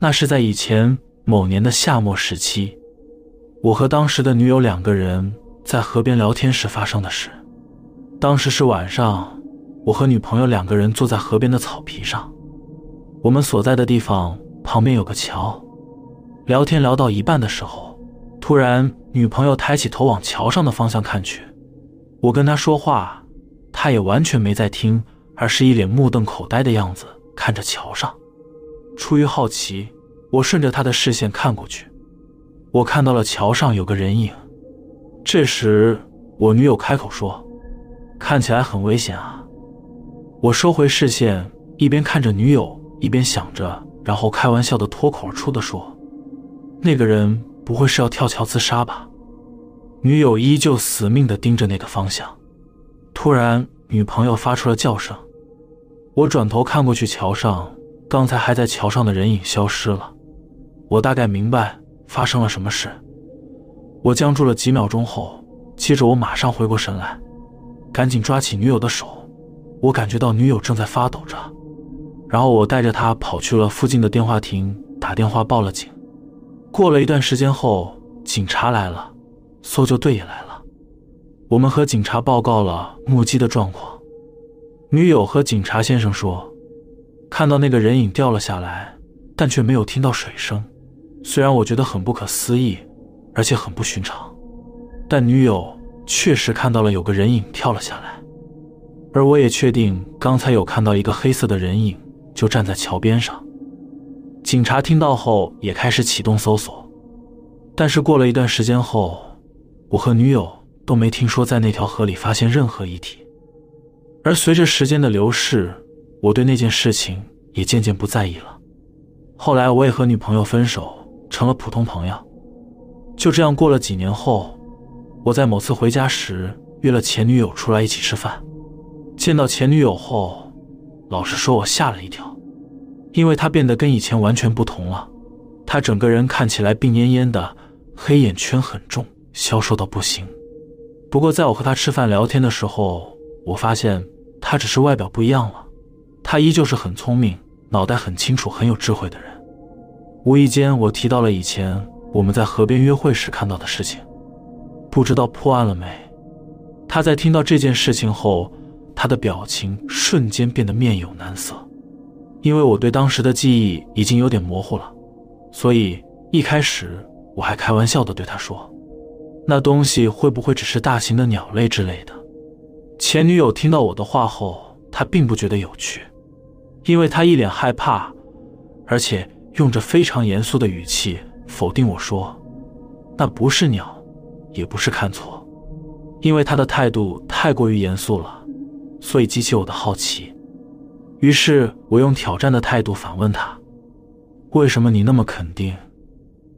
那是在以前某年的夏末时期，我和当时的女友两个人在河边聊天时发生的事。当时是晚上，我和女朋友两个人坐在河边的草皮上，我们所在的地方旁边有个桥。聊天聊到一半的时候，突然女朋友抬起头往桥上的方向看去，我跟她说话，她也完全没在听，而是一脸目瞪口呆的样子看着桥上。出于好奇，我顺着他的视线看过去，我看到了桥上有个人影。这时，我女友开口说：“看起来很危险啊。”我收回视线，一边看着女友，一边想着，然后开玩笑的脱口而出的说：“那个人不会是要跳桥自杀吧？”女友依旧死命的盯着那个方向。突然，女朋友发出了叫声，我转头看过去，桥上。刚才还在桥上的人影消失了，我大概明白发生了什么事。我僵住了几秒钟后，接着我马上回过神来，赶紧抓起女友的手。我感觉到女友正在发抖着，然后我带着她跑去了附近的电话亭，打电话报了警。过了一段时间后，警察来了，搜救队也来了。我们和警察报告了目击的状况。女友和警察先生说。看到那个人影掉了下来，但却没有听到水声。虽然我觉得很不可思议，而且很不寻常，但女友确实看到了有个人影跳了下来，而我也确定刚才有看到一个黑色的人影就站在桥边上。警察听到后也开始启动搜索，但是过了一段时间后，我和女友都没听说在那条河里发现任何遗体。而随着时间的流逝，我对那件事情也渐渐不在意了。后来我也和女朋友分手，成了普通朋友。就这样过了几年后，我在某次回家时约了前女友出来一起吃饭。见到前女友后，老实说，我吓了一跳，因为她变得跟以前完全不同了。她整个人看起来病恹恹的，黑眼圈很重，消瘦到不行。不过在我和她吃饭聊天的时候，我发现她只是外表不一样了。他依旧是很聪明、脑袋很清楚、很有智慧的人。无意间，我提到了以前我们在河边约会时看到的事情，不知道破案了没？他在听到这件事情后，他的表情瞬间变得面有难色。因为我对当时的记忆已经有点模糊了，所以一开始我还开玩笑的对他说：“那东西会不会只是大型的鸟类之类的？”前女友听到我的话后，她并不觉得有趣。因为他一脸害怕，而且用着非常严肃的语气否定我说：“那不是鸟，也不是看错。”因为他的态度太过于严肃了，所以激起我的好奇。于是我用挑战的态度反问他：“为什么你那么肯定？”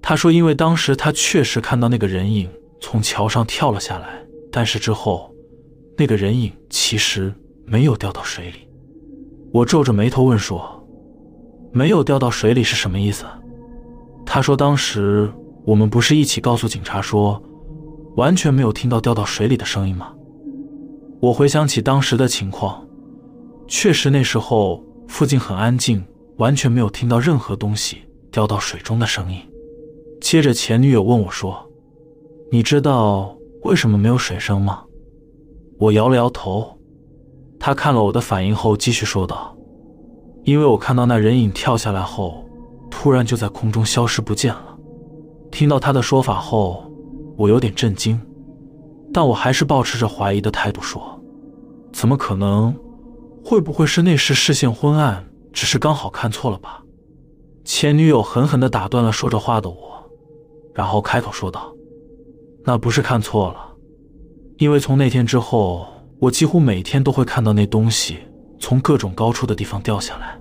他说：“因为当时他确实看到那个人影从桥上跳了下来，但是之后，那个人影其实没有掉到水里。”我皱着眉头问说：“没有掉到水里是什么意思？”他说：“当时我们不是一起告诉警察说，完全没有听到掉到水里的声音吗？”我回想起当时的情况，确实那时候附近很安静，完全没有听到任何东西掉到水中的声音。接着前女友问我说：“你知道为什么没有水声吗？”我摇了摇头。他看了我的反应后，继续说道：“因为我看到那人影跳下来后，突然就在空中消失不见了。”听到他的说法后，我有点震惊，但我还是保持着怀疑的态度说：“怎么可能？会不会是那时视线昏暗，只是刚好看错了吧？”前女友狠狠地打断了说着话的我，然后开口说道：“那不是看错了，因为从那天之后。”我几乎每天都会看到那东西从各种高处的地方掉下来，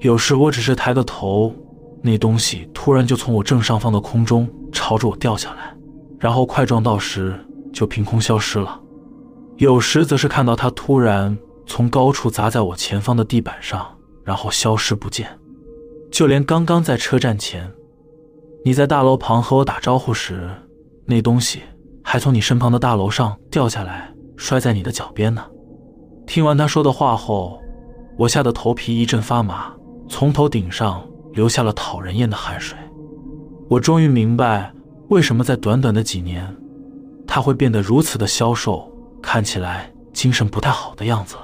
有时我只是抬个头，那东西突然就从我正上方的空中朝着我掉下来，然后快撞到时就凭空消失了；有时则是看到它突然从高处砸在我前方的地板上，然后消失不见。就连刚刚在车站前，你在大楼旁和我打招呼时，那东西还从你身旁的大楼上掉下来。摔在你的脚边呢。听完他说的话后，我吓得头皮一阵发麻，从头顶上流下了讨人厌的汗水。我终于明白，为什么在短短的几年，他会变得如此的消瘦，看起来精神不太好的样子了。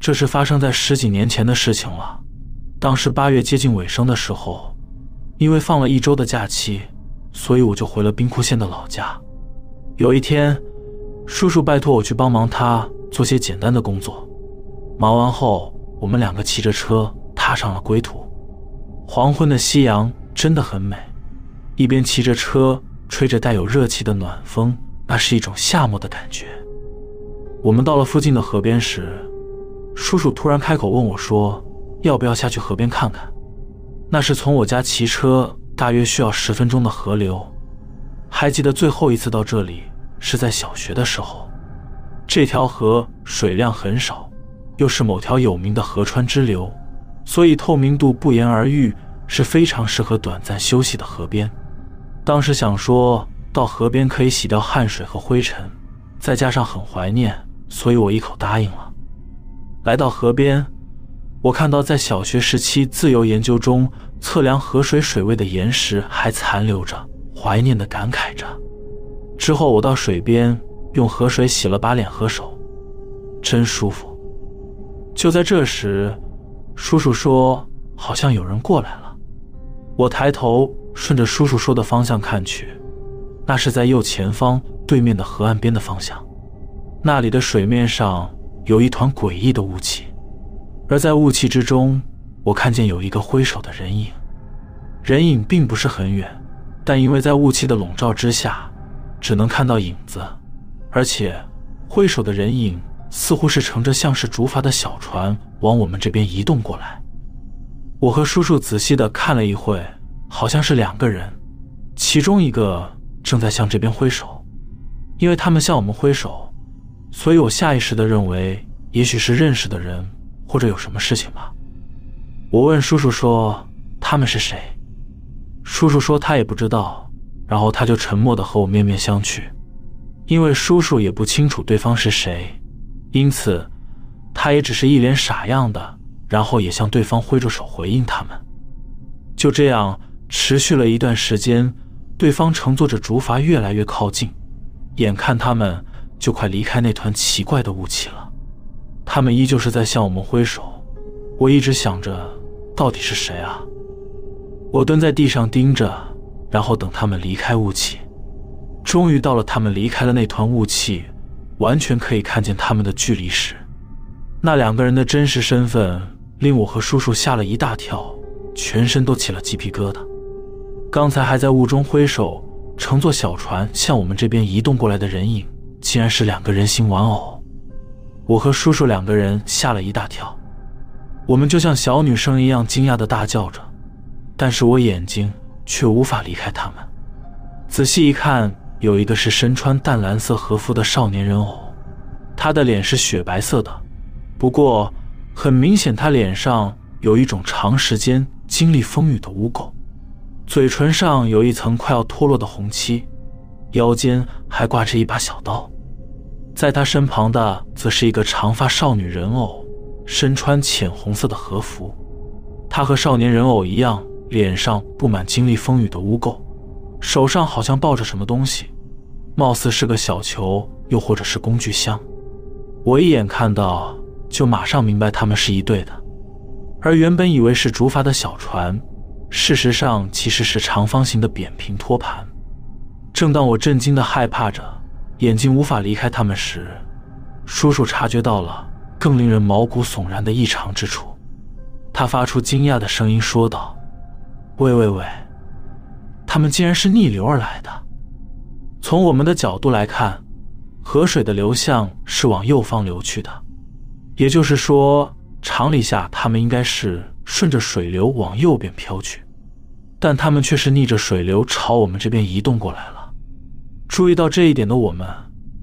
这是发生在十几年前的事情了。当时八月接近尾声的时候，因为放了一周的假期，所以我就回了兵库县的老家。有一天，叔叔拜托我去帮忙他做些简单的工作。忙完后，我们两个骑着车踏上了归途。黄昏的夕阳真的很美，一边骑着车，吹着带有热气的暖风，那是一种夏末的感觉。我们到了附近的河边时，叔叔突然开口问我说。要不要下去河边看看？那是从我家骑车大约需要十分钟的河流。还记得最后一次到这里是在小学的时候。这条河水量很少，又是某条有名的河川支流，所以透明度不言而喻，是非常适合短暂休息的河边。当时想说到河边可以洗掉汗水和灰尘，再加上很怀念，所以我一口答应了。来到河边。我看到在小学时期自由研究中测量河水水位的岩石还残留着，怀念的感慨着。之后我到水边用河水洗了把脸和手，真舒服。就在这时，叔叔说好像有人过来了。我抬头顺着叔叔说的方向看去，那是在右前方对面的河岸边的方向，那里的水面上有一团诡异的雾气。而在雾气之中，我看见有一个挥手的人影，人影并不是很远，但因为在雾气的笼罩之下，只能看到影子，而且挥手的人影似乎是乘着像是竹筏的小船往我们这边移动过来。我和叔叔仔细的看了一会，好像是两个人，其中一个正在向这边挥手，因为他们向我们挥手，所以我下意识的认为也许是认识的人。或者有什么事情吗？我问叔叔说：“他们是谁？”叔叔说他也不知道，然后他就沉默的和我面面相觑，因为叔叔也不清楚对方是谁，因此他也只是一脸傻样的，然后也向对方挥着手回应他们。就这样持续了一段时间，对方乘坐着竹筏越来越靠近，眼看他们就快离开那团奇怪的雾气了。他们依旧是在向我们挥手，我一直想着，到底是谁啊？我蹲在地上盯着，然后等他们离开雾气。终于到了他们离开了那团雾气，完全可以看见他们的距离时，那两个人的真实身份令我和叔叔吓了一大跳，全身都起了鸡皮疙瘩。刚才还在雾中挥手，乘坐小船向我们这边移动过来的人影，竟然是两个人形玩偶。我和叔叔两个人吓了一大跳，我们就像小女生一样惊讶的大叫着，但是我眼睛却无法离开他们。仔细一看，有一个是身穿淡蓝色和服的少年人偶，他的脸是雪白色的，不过很明显他脸上有一种长时间经历风雨的污垢，嘴唇上有一层快要脱落的红漆，腰间还挂着一把小刀。在他身旁的则是一个长发少女人偶，身穿浅红色的和服。她和少年人偶一样，脸上布满经历风雨的污垢，手上好像抱着什么东西，貌似是个小球，又或者是工具箱。我一眼看到，就马上明白他们是一对的。而原本以为是竹筏的小船，事实上其实是长方形的扁平托盘。正当我震惊的害怕着。眼睛无法离开他们时，叔叔察觉到了更令人毛骨悚然的异常之处。他发出惊讶的声音说道：“喂喂喂，他们竟然是逆流而来的！从我们的角度来看，河水的流向是往右方流去的，也就是说，常理下他们应该是顺着水流往右边飘去，但他们却是逆着水流朝我们这边移动过来了。”注意到这一点的我们，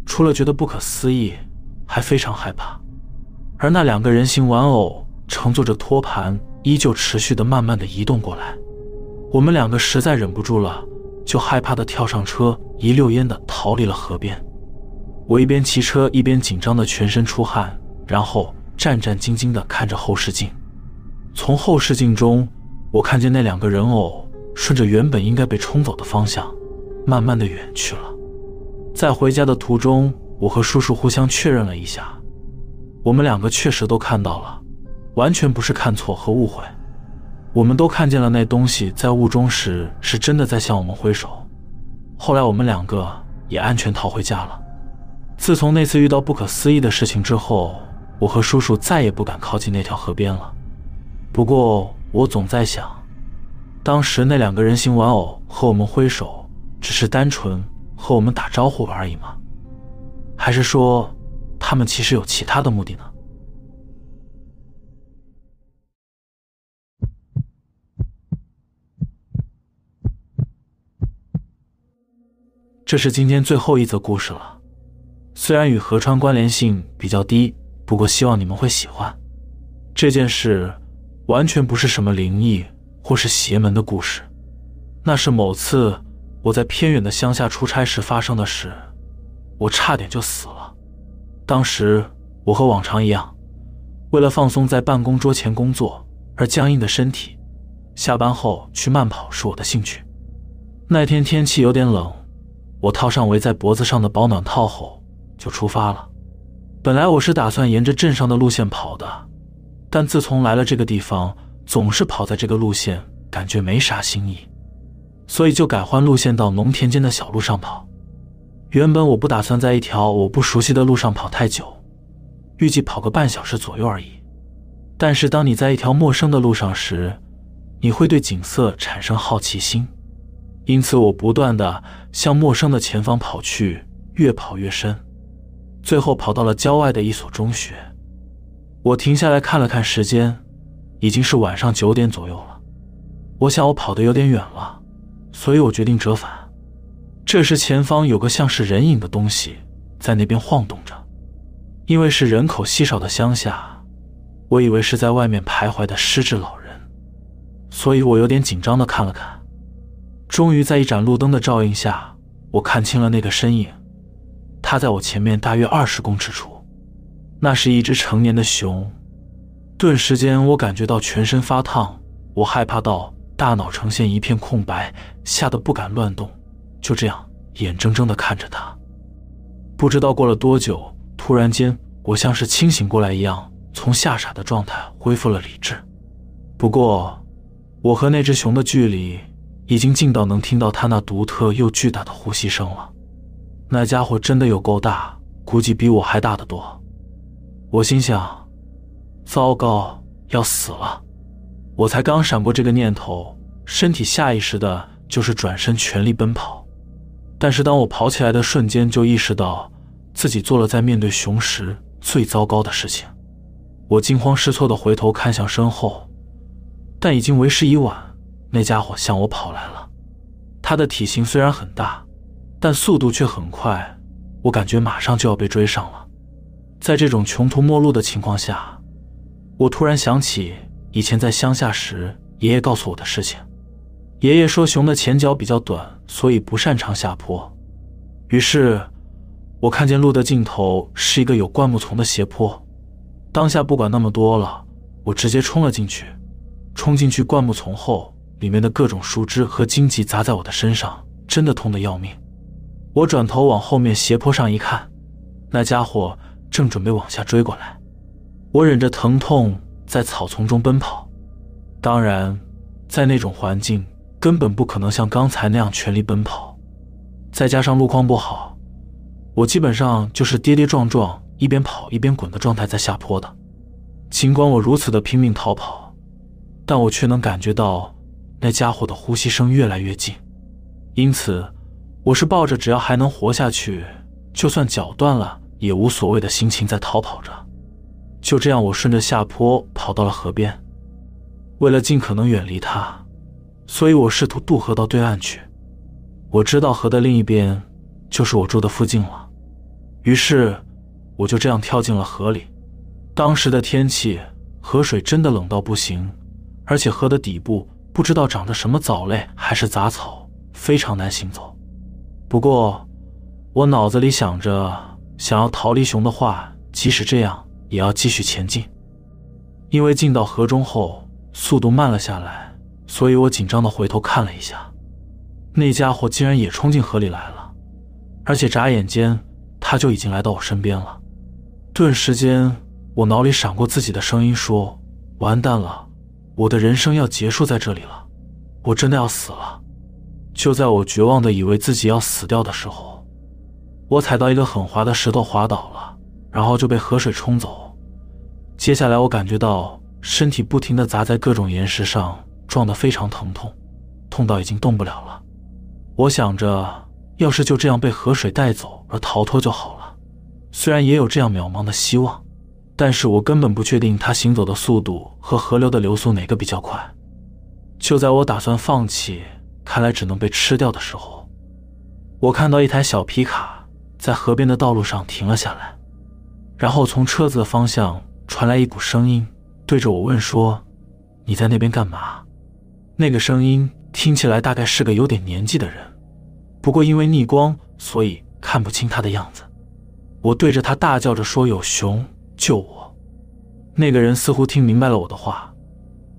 除了觉得不可思议，还非常害怕。而那两个人形玩偶乘坐着托盘，依旧持续的慢慢的移动过来。我们两个实在忍不住了，就害怕的跳上车，一溜烟的逃离了河边。我一边骑车一边紧张的全身出汗，然后战战兢兢的看着后视镜。从后视镜中，我看见那两个人偶顺着原本应该被冲走的方向，慢慢的远去了。在回家的途中，我和叔叔互相确认了一下，我们两个确实都看到了，完全不是看错和误会。我们都看见了那东西在雾中时是真的在向我们挥手。后来我们两个也安全逃回家了。自从那次遇到不可思议的事情之后，我和叔叔再也不敢靠近那条河边了。不过我总在想，当时那两个人形玩偶和我们挥手，只是单纯和我们打招呼而已吗？还是说，他们其实有其他的目的呢？这是今天最后一则故事了，虽然与河川关联性比较低，不过希望你们会喜欢。这件事完全不是什么灵异或是邪门的故事，那是某次我在偏远的乡下出差时发生的事，我差点就死了。当时我和往常一样，为了放松在办公桌前工作而僵硬的身体，下班后去慢跑是我的兴趣。那天天气有点冷。我套上围在脖子上的保暖套后，就出发了。本来我是打算沿着镇上的路线跑的，但自从来了这个地方，总是跑在这个路线，感觉没啥新意，所以就改换路线到农田间的小路上跑。原本我不打算在一条我不熟悉的路上跑太久，预计跑个半小时左右而已。但是当你在一条陌生的路上时，你会对景色产生好奇心。因此，我不断的向陌生的前方跑去，越跑越深，最后跑到了郊外的一所中学。我停下来看了看时间，已经是晚上九点左右了。我想我跑得有点远了，所以我决定折返。这时，前方有个像是人影的东西在那边晃动着。因为是人口稀少的乡下，我以为是在外面徘徊的失智老人，所以我有点紧张的看了看。终于在一盏路灯的照应下，我看清了那个身影。他在我前面大约二十公尺处，那是一只成年的熊。顿时间，我感觉到全身发烫，我害怕到大脑呈现一片空白，吓得不敢乱动，就这样眼睁睁地看着他。不知道过了多久，突然间，我像是清醒过来一样，从吓傻的状态恢复了理智。不过，我和那只熊的距离……已经近到能听到它那独特又巨大的呼吸声了。那家伙真的有够大，估计比我还大得多。我心想：糟糕，要死了！我才刚闪过这个念头，身体下意识的就是转身全力奔跑。但是当我跑起来的瞬间，就意识到自己做了在面对熊时最糟糕的事情。我惊慌失措的回头看向身后，但已经为时已晚。那家伙向我跑来了，他的体型虽然很大，但速度却很快，我感觉马上就要被追上了。在这种穷途末路的情况下，我突然想起以前在乡下时爷爷告诉我的事情。爷爷说，熊的前脚比较短，所以不擅长下坡。于是，我看见路的尽头是一个有灌木丛的斜坡，当下不管那么多了，我直接冲了进去。冲进去灌木丛后。里面的各种树枝和荆棘砸在我的身上，真的痛得要命。我转头往后面斜坡上一看，那家伙正准备往下追过来。我忍着疼痛在草丛中奔跑，当然，在那种环境根本不可能像刚才那样全力奔跑。再加上路况不好，我基本上就是跌跌撞撞，一边跑一边滚的状态在下坡的。尽管我如此的拼命逃跑，但我却能感觉到。那家伙的呼吸声越来越近，因此我是抱着只要还能活下去，就算脚断了也无所谓的心情在逃跑着。就这样，我顺着下坡跑到了河边。为了尽可能远离他，所以我试图渡河到对岸去。我知道河的另一边就是我住的附近了，于是我就这样跳进了河里。当时的天气，河水真的冷到不行，而且河的底部。不知道长的什么藻类还是杂草，非常难行走。不过，我脑子里想着，想要逃离熊的话，即使这样，也要继续前进。因为进到河中后，速度慢了下来，所以我紧张的回头看了一下，那家伙竟然也冲进河里来了，而且眨眼间，他就已经来到我身边了。顿时间，我脑里闪过自己的声音说：“完蛋了，我的人生要结束在这里了，我真的要死了。”就在我绝望的以为自己要死掉的时候，我踩到一个很滑的石头滑倒了，然后就被河水冲走。接下来，我感觉到身体不停地砸在各种岩石上，撞得非常疼痛，痛到已经动不了了。我想着，要是就这样被河水带走而逃脱就好了。虽然也有这样渺茫的希望，但是我根本不确定他行走的速度和河流的流速哪个比较快。就在我打算放弃，看来只能被吃掉的时候，我看到一台小皮卡在河边的道路上停了下来，然后从车子的方向传来一股声音，对着我问说：“你在那边干嘛？”那个声音听起来大概是个有点年纪的人，不过因为逆光，所以看不清他的样子。我对着他大叫着说：“有熊，救我！”那个人似乎听明白了我的话，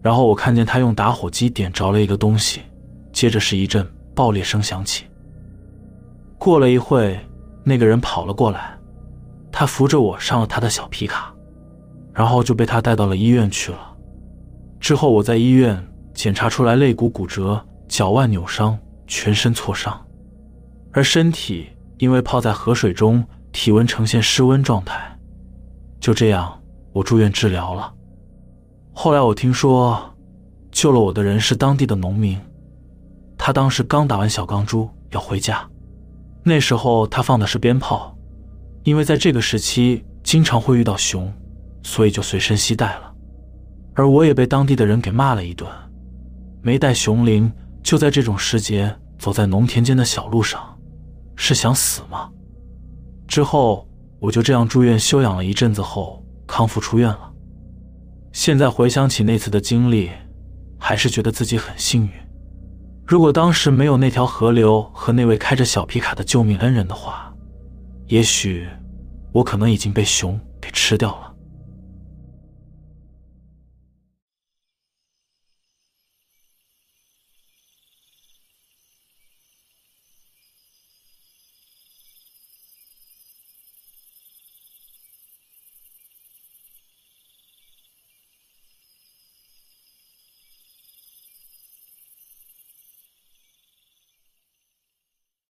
然后我看见他用打火机点着了一个东西，接着是一阵爆裂声响起。过了一会，那个人跑了过来，他扶着我上了他的小皮卡，然后就被他带到了医院去了。之后我在医院检查出来肋骨骨折、脚腕扭伤、全身挫伤，而身体因为泡在河水中。体温呈现失温状态，就这样，我住院治疗了。后来我听说，救了我的人是当地的农民，他当时刚打完小钢珠要回家，那时候他放的是鞭炮，因为在这个时期经常会遇到熊，所以就随身携带了。而我也被当地的人给骂了一顿，没带熊铃，就在这种时节走在农田间的小路上，是想死吗？之后，我就这样住院休养了一阵子后康复出院了。现在回想起那次的经历，还是觉得自己很幸运。如果当时没有那条河流和那位开着小皮卡的救命恩人的话，也许我可能已经被熊给吃掉了。